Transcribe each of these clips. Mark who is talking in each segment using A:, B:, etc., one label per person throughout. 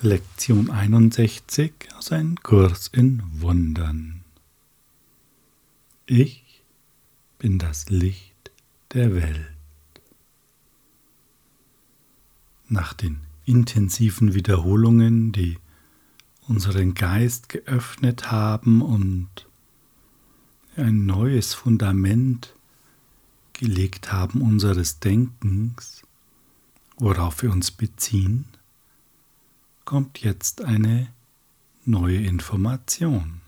A: Lektion 61 aus einem Kurs in Wundern. Ich bin das Licht der Welt. Nach den intensiven Wiederholungen, die unseren Geist geöffnet haben und ein neues Fundament gelegt haben unseres Denkens, worauf wir uns beziehen, kommt jetzt eine neue Information.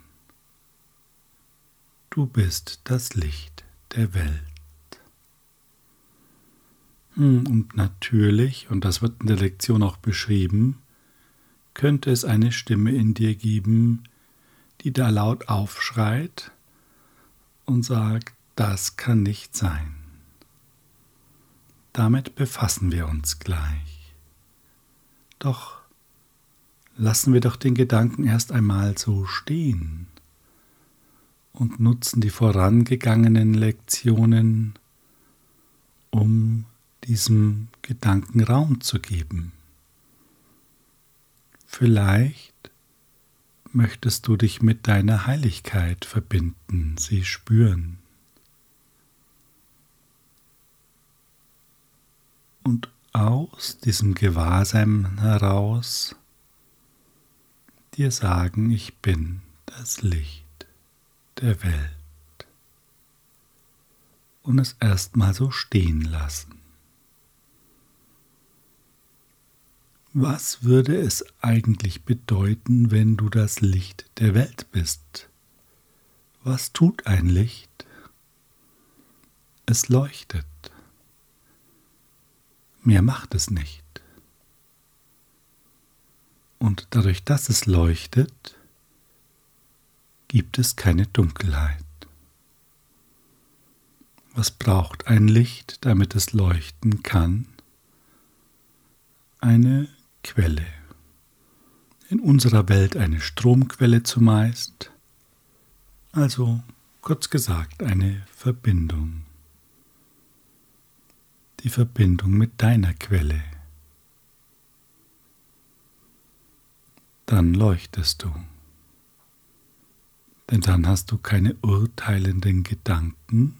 A: Du bist das Licht der Welt. Hm, und natürlich, und das wird in der Lektion auch beschrieben, könnte es eine Stimme in dir geben, die da laut aufschreit und sagt, das kann nicht sein. Damit befassen wir uns gleich. Doch lassen wir doch den Gedanken erst einmal so stehen und nutzen die vorangegangenen Lektionen, um diesem Gedanken Raum zu geben. Vielleicht möchtest du dich mit deiner Heiligkeit verbinden, sie spüren. Und aus diesem Gewahrsein heraus dir sagen, ich bin das Licht der Welt. Und es erstmal so stehen lassen. Was würde es eigentlich bedeuten, wenn du das Licht der Welt bist? Was tut ein Licht? Es leuchtet. Mehr macht es nicht. Und dadurch, dass es leuchtet, gibt es keine Dunkelheit. Was braucht ein Licht, damit es leuchten kann? Eine Quelle. In unserer Welt eine Stromquelle zumeist, also kurz gesagt eine Verbindung. Die Verbindung mit deiner Quelle. Dann leuchtest du. Denn dann hast du keine urteilenden Gedanken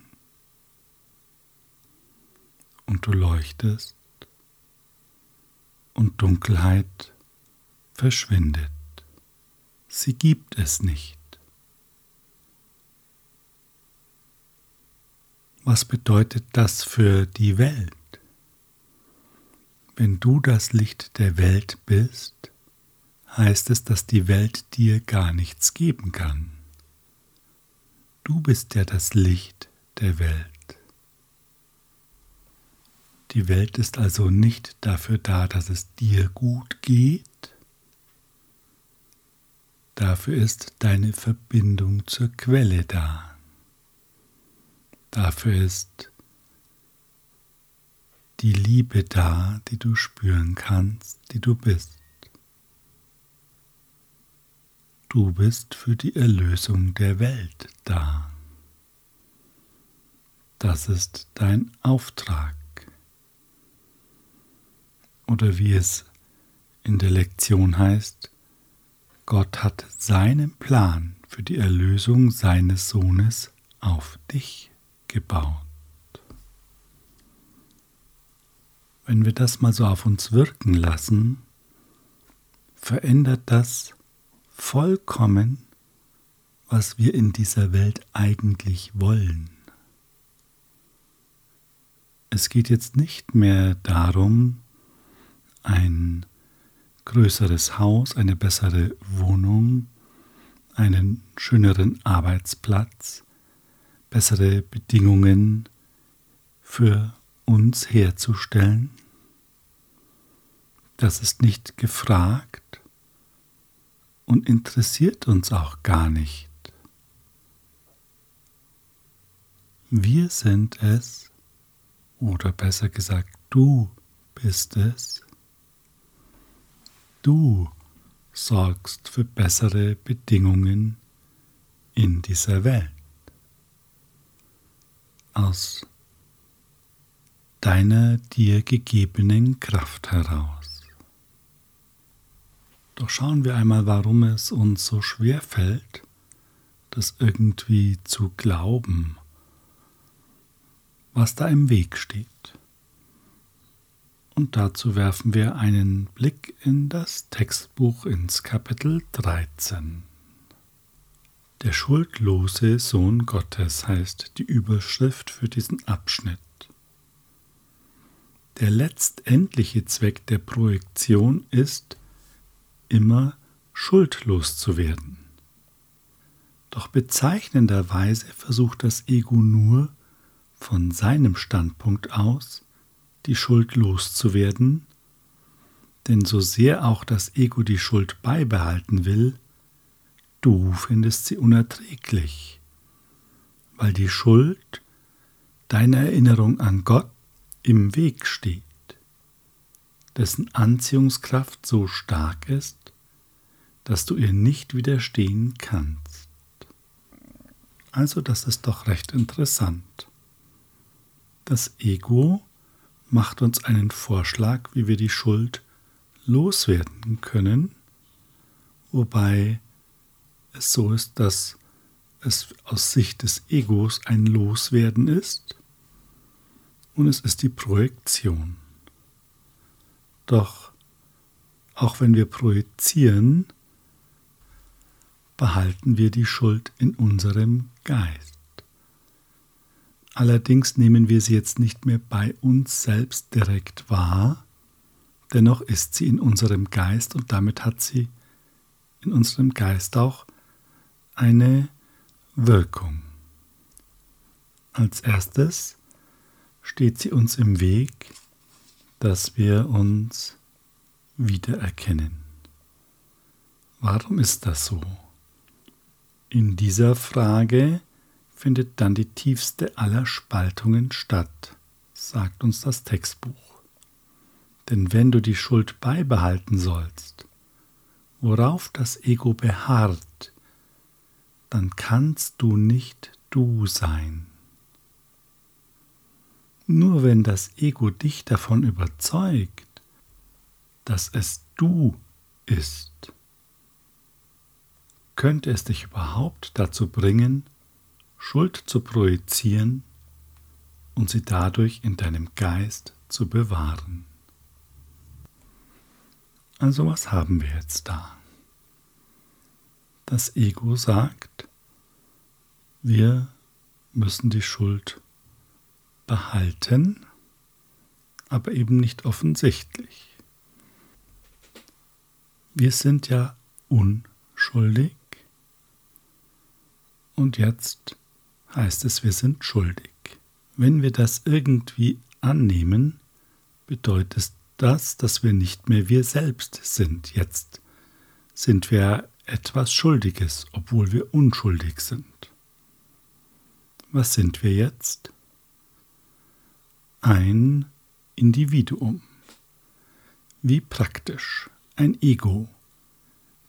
A: und du leuchtest und Dunkelheit verschwindet. Sie gibt es nicht. Was bedeutet das für die Welt? Wenn du das Licht der Welt bist, heißt es, dass die Welt dir gar nichts geben kann. Du bist ja das Licht der Welt. Die Welt ist also nicht dafür da, dass es dir gut geht. Dafür ist deine Verbindung zur Quelle da. Dafür ist die Liebe da, die du spüren kannst, die du bist. Du bist für die Erlösung der Welt da. Das ist dein Auftrag. Oder wie es in der Lektion heißt, Gott hat seinen Plan für die Erlösung seines Sohnes auf dich gebaut. Wenn wir das mal so auf uns wirken lassen, verändert das vollkommen, was wir in dieser Welt eigentlich wollen. Es geht jetzt nicht mehr darum, ein größeres Haus, eine bessere Wohnung, einen schöneren Arbeitsplatz, bessere Bedingungen für uns herzustellen. Das ist nicht gefragt, und interessiert uns auch gar nicht. Wir sind es, oder besser gesagt, du bist es. Du sorgst für bessere Bedingungen in dieser Welt. Aus deiner dir gegebenen Kraft heraus. Doch schauen wir einmal, warum es uns so schwer fällt, das irgendwie zu glauben, was da im Weg steht. Und dazu werfen wir einen Blick in das Textbuch ins Kapitel 13. Der schuldlose Sohn Gottes heißt die Überschrift für diesen Abschnitt. Der letztendliche Zweck der Projektion ist, immer schuldlos zu werden. Doch bezeichnenderweise versucht das Ego nur, von seinem Standpunkt aus, die Schuld loszuwerden, denn so sehr auch das Ego die Schuld beibehalten will, du findest sie unerträglich, weil die Schuld deiner Erinnerung an Gott im Weg steht, dessen Anziehungskraft so stark ist, dass du ihr nicht widerstehen kannst. Also das ist doch recht interessant. Das Ego macht uns einen Vorschlag, wie wir die Schuld loswerden können, wobei es so ist, dass es aus Sicht des Egos ein Loswerden ist und es ist die Projektion. Doch auch wenn wir projizieren, behalten wir die Schuld in unserem Geist. Allerdings nehmen wir sie jetzt nicht mehr bei uns selbst direkt wahr, dennoch ist sie in unserem Geist und damit hat sie in unserem Geist auch eine Wirkung. Als erstes steht sie uns im Weg, dass wir uns wiedererkennen. Warum ist das so? In dieser Frage findet dann die tiefste aller Spaltungen statt, sagt uns das Textbuch. Denn wenn du die Schuld beibehalten sollst, worauf das Ego beharrt, dann kannst du nicht du sein. Nur wenn das Ego dich davon überzeugt, dass es du ist, könnte es dich überhaupt dazu bringen, Schuld zu projizieren und sie dadurch in deinem Geist zu bewahren. Also was haben wir jetzt da? Das Ego sagt, wir müssen die Schuld behalten, aber eben nicht offensichtlich. Wir sind ja unschuldig und jetzt heißt es, wir sind schuldig. Wenn wir das irgendwie annehmen, bedeutet das, dass wir nicht mehr wir selbst sind. Jetzt sind wir etwas Schuldiges, obwohl wir unschuldig sind. Was sind wir jetzt? Ein Individuum. Wie praktisch. Ein Ego.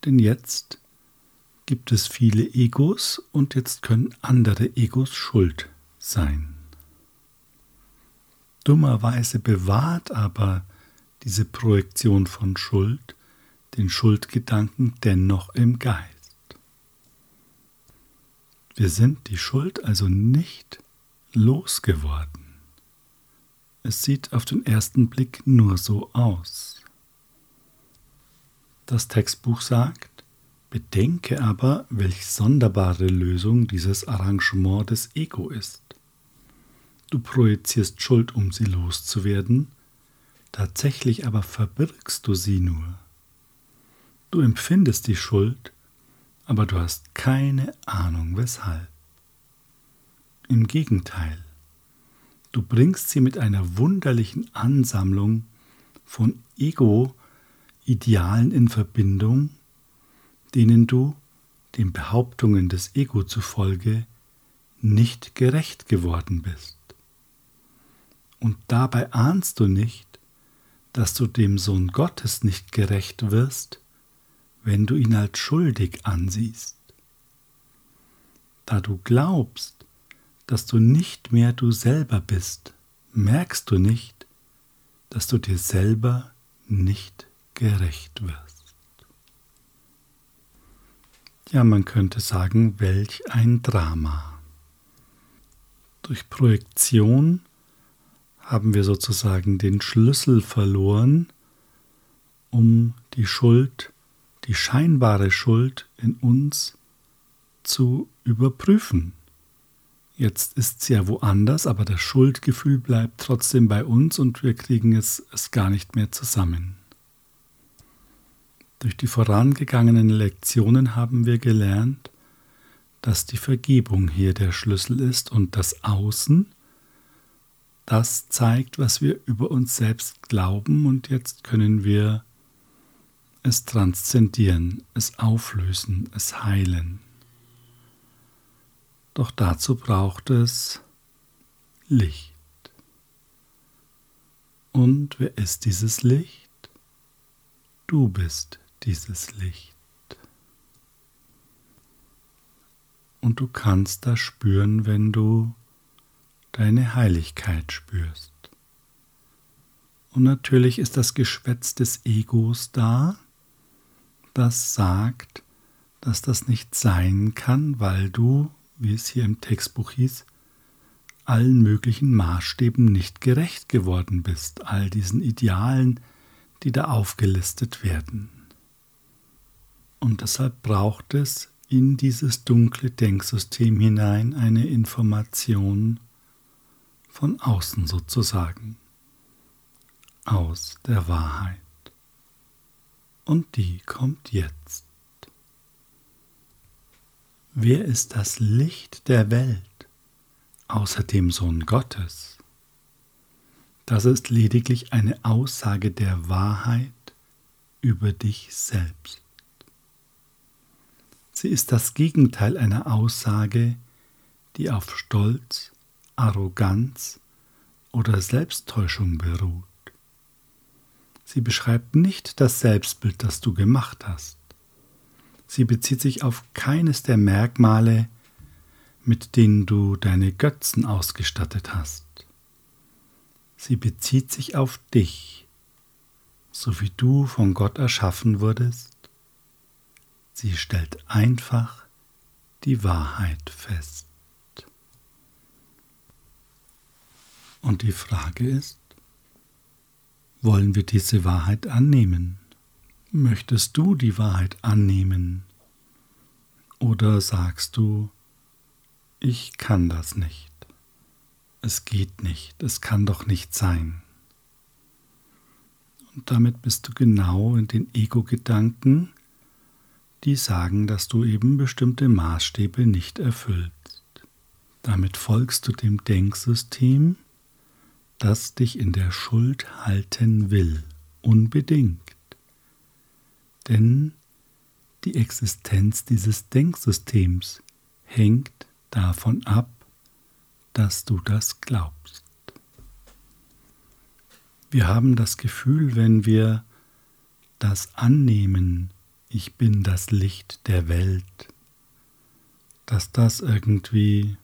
A: Denn jetzt gibt es viele Egos und jetzt können andere Egos schuld sein. Dummerweise bewahrt aber diese Projektion von Schuld den Schuldgedanken dennoch im Geist. Wir sind die Schuld also nicht losgeworden. Es sieht auf den ersten Blick nur so aus. Das Textbuch sagt, Bedenke aber, welch sonderbare Lösung dieses Arrangement des Ego ist. Du projizierst Schuld, um sie loszuwerden, tatsächlich aber verbirgst du sie nur. Du empfindest die Schuld, aber du hast keine Ahnung weshalb. Im Gegenteil, du bringst sie mit einer wunderlichen Ansammlung von Ego-Idealen in Verbindung, denen du, den Behauptungen des Ego zufolge, nicht gerecht geworden bist. Und dabei ahnst du nicht, dass du dem Sohn Gottes nicht gerecht wirst, wenn du ihn als schuldig ansiehst. Da du glaubst, dass du nicht mehr du selber bist, merkst du nicht, dass du dir selber nicht gerecht wirst. Ja, man könnte sagen, welch ein Drama. Durch Projektion haben wir sozusagen den Schlüssel verloren, um die Schuld, die scheinbare Schuld in uns zu überprüfen. Jetzt ist sie ja woanders, aber das Schuldgefühl bleibt trotzdem bei uns und wir kriegen es, es gar nicht mehr zusammen. Durch die vorangegangenen Lektionen haben wir gelernt, dass die Vergebung hier der Schlüssel ist und das Außen, das zeigt, was wir über uns selbst glauben und jetzt können wir es transzendieren, es auflösen, es heilen. Doch dazu braucht es Licht. Und wer ist dieses Licht? Du bist dieses Licht. Und du kannst das spüren, wenn du deine Heiligkeit spürst. Und natürlich ist das Geschwätz des Egos da, das sagt, dass das nicht sein kann, weil du, wie es hier im Textbuch hieß, allen möglichen Maßstäben nicht gerecht geworden bist, all diesen Idealen, die da aufgelistet werden. Und deshalb braucht es in dieses dunkle Denksystem hinein eine Information von außen sozusagen, aus der Wahrheit. Und die kommt jetzt. Wer ist das Licht der Welt außer dem Sohn Gottes? Das ist lediglich eine Aussage der Wahrheit über dich selbst. Sie ist das Gegenteil einer Aussage, die auf Stolz, Arroganz oder Selbsttäuschung beruht. Sie beschreibt nicht das Selbstbild, das du gemacht hast. Sie bezieht sich auf keines der Merkmale, mit denen du deine Götzen ausgestattet hast. Sie bezieht sich auf dich, so wie du von Gott erschaffen wurdest Sie stellt einfach die Wahrheit fest. Und die Frage ist, wollen wir diese Wahrheit annehmen? Möchtest du die Wahrheit annehmen? Oder sagst du, ich kann das nicht. Es geht nicht, es kann doch nicht sein. Und damit bist du genau in den Ego-Gedanken, die sagen, dass du eben bestimmte Maßstäbe nicht erfüllst. Damit folgst du dem Denksystem, das dich in der Schuld halten will, unbedingt. Denn die Existenz dieses Denksystems hängt davon ab, dass du das glaubst. Wir haben das Gefühl, wenn wir das annehmen, ich bin das Licht der Welt, dass das irgendwie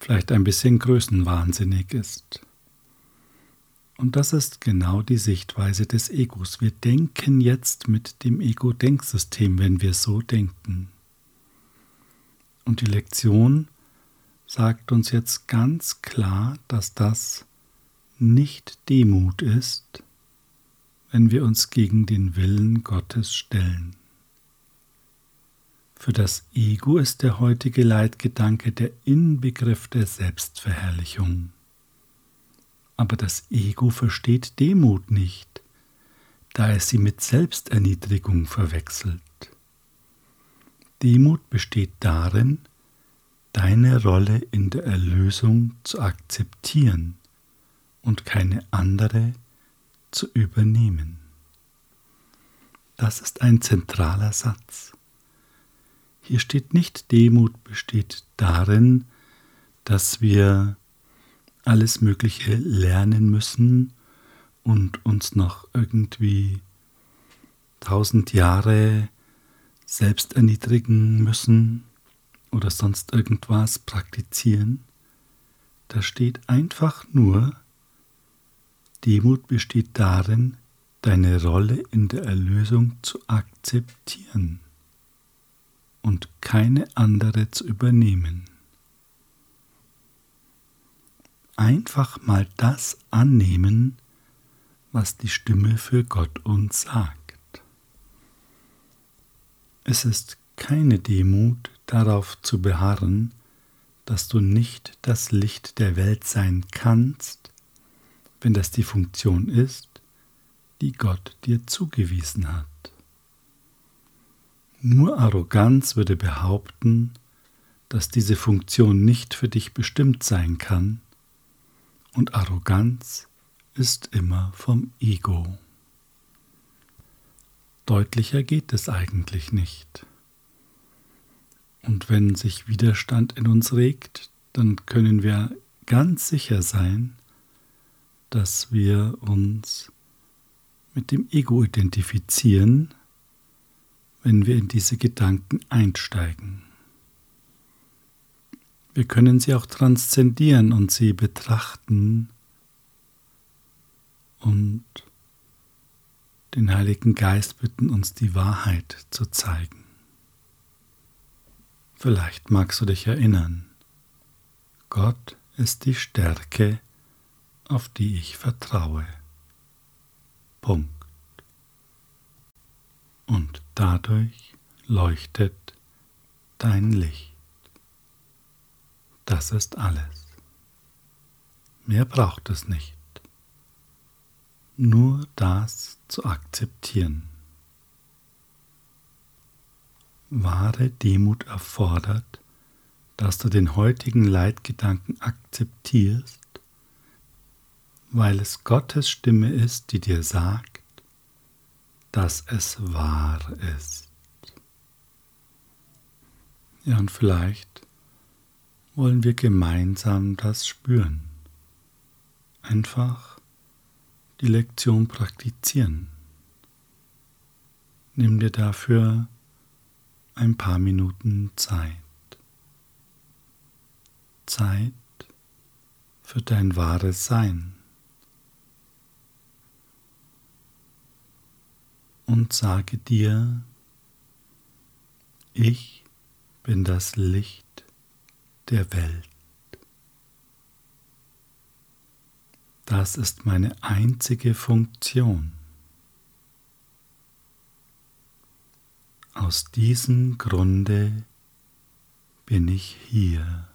A: vielleicht ein bisschen größenwahnsinnig ist. Und das ist genau die Sichtweise des Egos. Wir denken jetzt mit dem Ego-Denksystem, wenn wir so denken. Und die Lektion sagt uns jetzt ganz klar, dass das nicht Demut ist, wenn wir uns gegen den Willen Gottes stellen. Für das Ego ist der heutige Leitgedanke der Inbegriff der Selbstverherrlichung. Aber das Ego versteht Demut nicht, da es sie mit Selbsterniedrigung verwechselt. Demut besteht darin, deine Rolle in der Erlösung zu akzeptieren und keine andere zu übernehmen. Das ist ein zentraler Satz. Hier steht nicht Demut besteht darin, dass wir alles Mögliche lernen müssen und uns noch irgendwie tausend Jahre selbst erniedrigen müssen oder sonst irgendwas praktizieren. Da steht einfach nur, Demut besteht darin, deine Rolle in der Erlösung zu akzeptieren. und keine andere zu übernehmen. Einfach mal das annehmen, was die Stimme für Gott uns sagt. Es ist keine Demut darauf zu beharren, dass du nicht das Licht der Welt sein kannst, wenn das die Funktion ist, die Gott dir zugewiesen hat. Nur Arroganz würde behaupten, dass diese Funktion nicht für dich bestimmt sein kann, und Arroganz ist immer vom Ego. Deutlicher geht es eigentlich nicht. Und wenn sich Widerstand in uns regt, dann können wir ganz sicher sein, dass wir uns mit dem Ego identifizieren, wenn wir in diese Gedanken einsteigen. Wir können sie auch transzendieren und sie betrachten und den Heiligen Geist bitten, uns die Wahrheit zu zeigen. Vielleicht magst du dich erinnern, Gott ist die Stärke, auf die ich vertraue. Punkt. Und dadurch leuchtet dein Licht. Das ist alles. Mehr braucht es nicht. Nur das zu akzeptieren. Wahre Demut erfordert, dass du den heutigen Leitgedanken akzeptierst, weil es Gottes Stimme ist, die dir sagt, dass es wahr ist. Ja, und vielleicht wollen wir gemeinsam das spüren. Einfach die Lektion praktizieren. Nimm dir dafür ein paar Minuten Zeit. Zeit für dein wahres Sein. Und sage dir, ich bin das Licht der Welt. Das ist meine einzige Funktion. Aus diesem Grunde bin ich hier.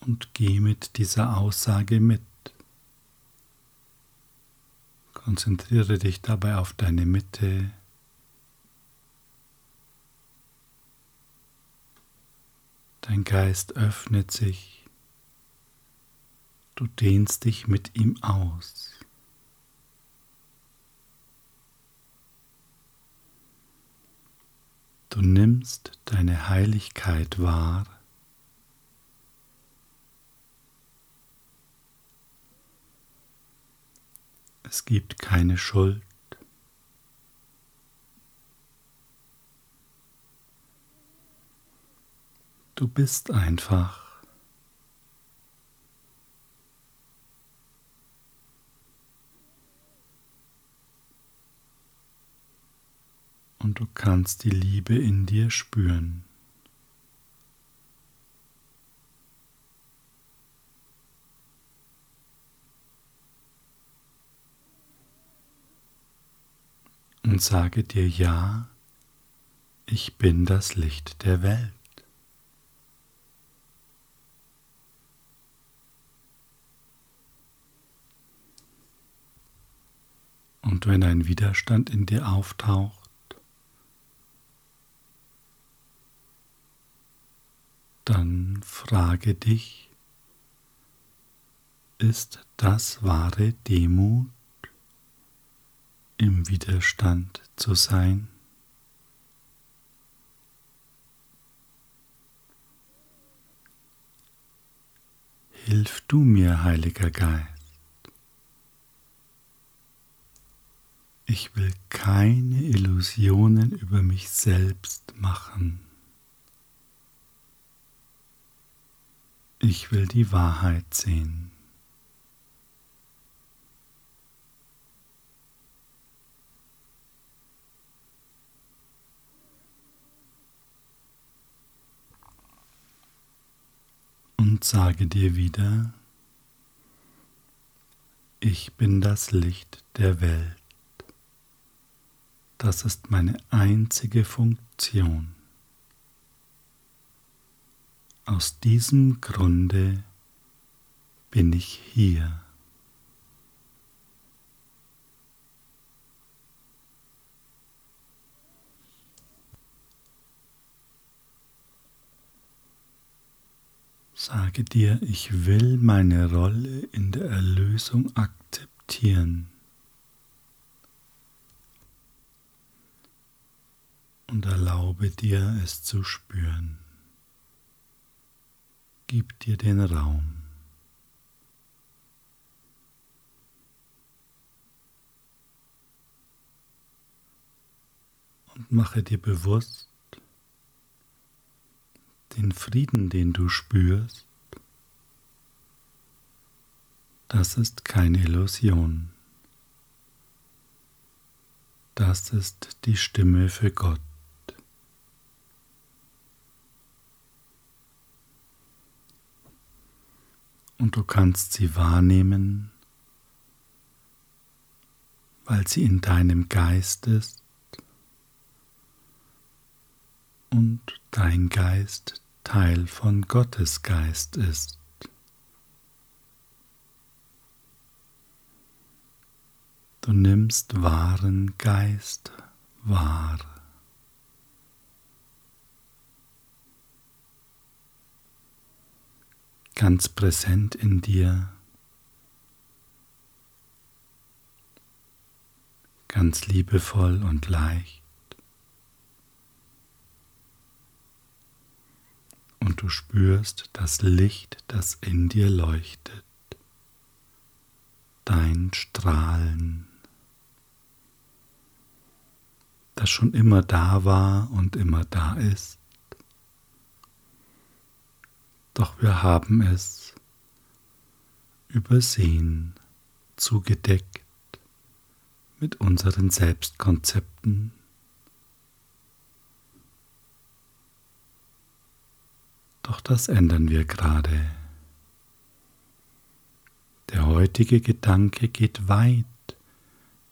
A: Und geh mit dieser Aussage mit. Konzentriere dich dabei auf deine Mitte. Dein Geist öffnet sich. Du dehnst dich mit ihm aus. Du nimmst deine Heiligkeit wahr. Es gibt keine Schuld. Du bist einfach. und du kannst die Liebe in dir spüren. Und sage dir ja, ich bin das Licht der Welt. Und wenn ein Widerstand in dir auftaucht, dann frage dich, ist das wahre Demut, im Widerstand zu sein? Hilf du mir, Heiliger Geist. Ich will keine Illusionen über mich selbst machen. Ich will die Wahrheit sehen. Und sage dir wieder, ich bin das Licht der Welt. Das ist meine einzige Funktion. Aus diesem Grunde bin ich hier. Sage dir, ich will meine Rolle in der Erlösung akzeptieren. Und erlaube dir es zu spüren. Gib dir den Raum. Und mache dir bewusst, den Frieden, den du spürst, das ist keine Illusion. Das ist die Stimme für Gott. Und du kannst sie wahrnehmen, weil sie in deinem Geist ist und dein Geist Teil von Gottes Geist ist. Du nimmst wahren Geist wahr. Ganz präsent in dir, ganz liebevoll und leicht. und du spürst das Licht, das in dir leuchtet, dein Strahlen, das schon immer da war und immer da ist. Doch wir haben es übersehen, zugedeckt mit unseren Selbstkonzepten Doch das ändern wir gerade. Der heutige Gedanke geht weit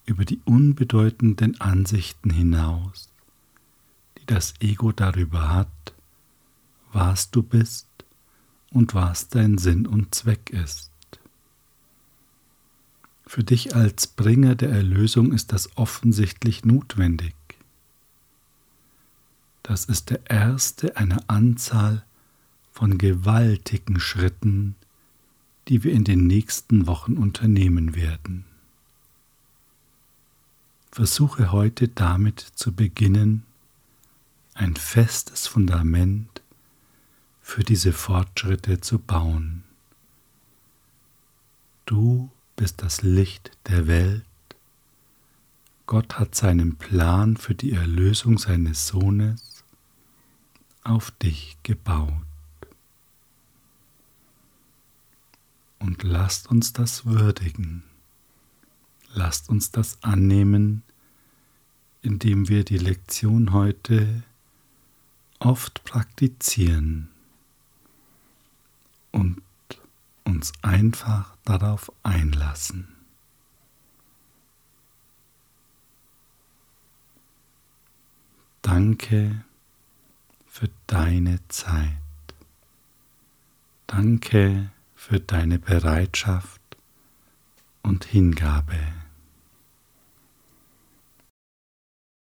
A: über die unbedeutenden Ansichten hinaus, die das Ego darüber hat, was du bist und was dein Sinn und Zweck ist. Für dich als Bringer der Erlösung ist das offensichtlich notwendig. Das ist der erste einer Anzahl von gewaltigen Schritten, die wir in den nächsten Wochen unternehmen werden. Versuche heute damit zu beginnen, ein festes Fundament für diese Fortschritte zu bauen. Du bist das Licht der Welt. Gott hat seinen Plan für die Erlösung seines Sohnes auf dich gebaut. Und lasst uns das würdigen. Lasst uns das annehmen, indem wir die Lektion heute oft praktizieren und uns einfach darauf einlassen. Danke für deine Zeit. Danke für deine Bereitschaft und Hingabe.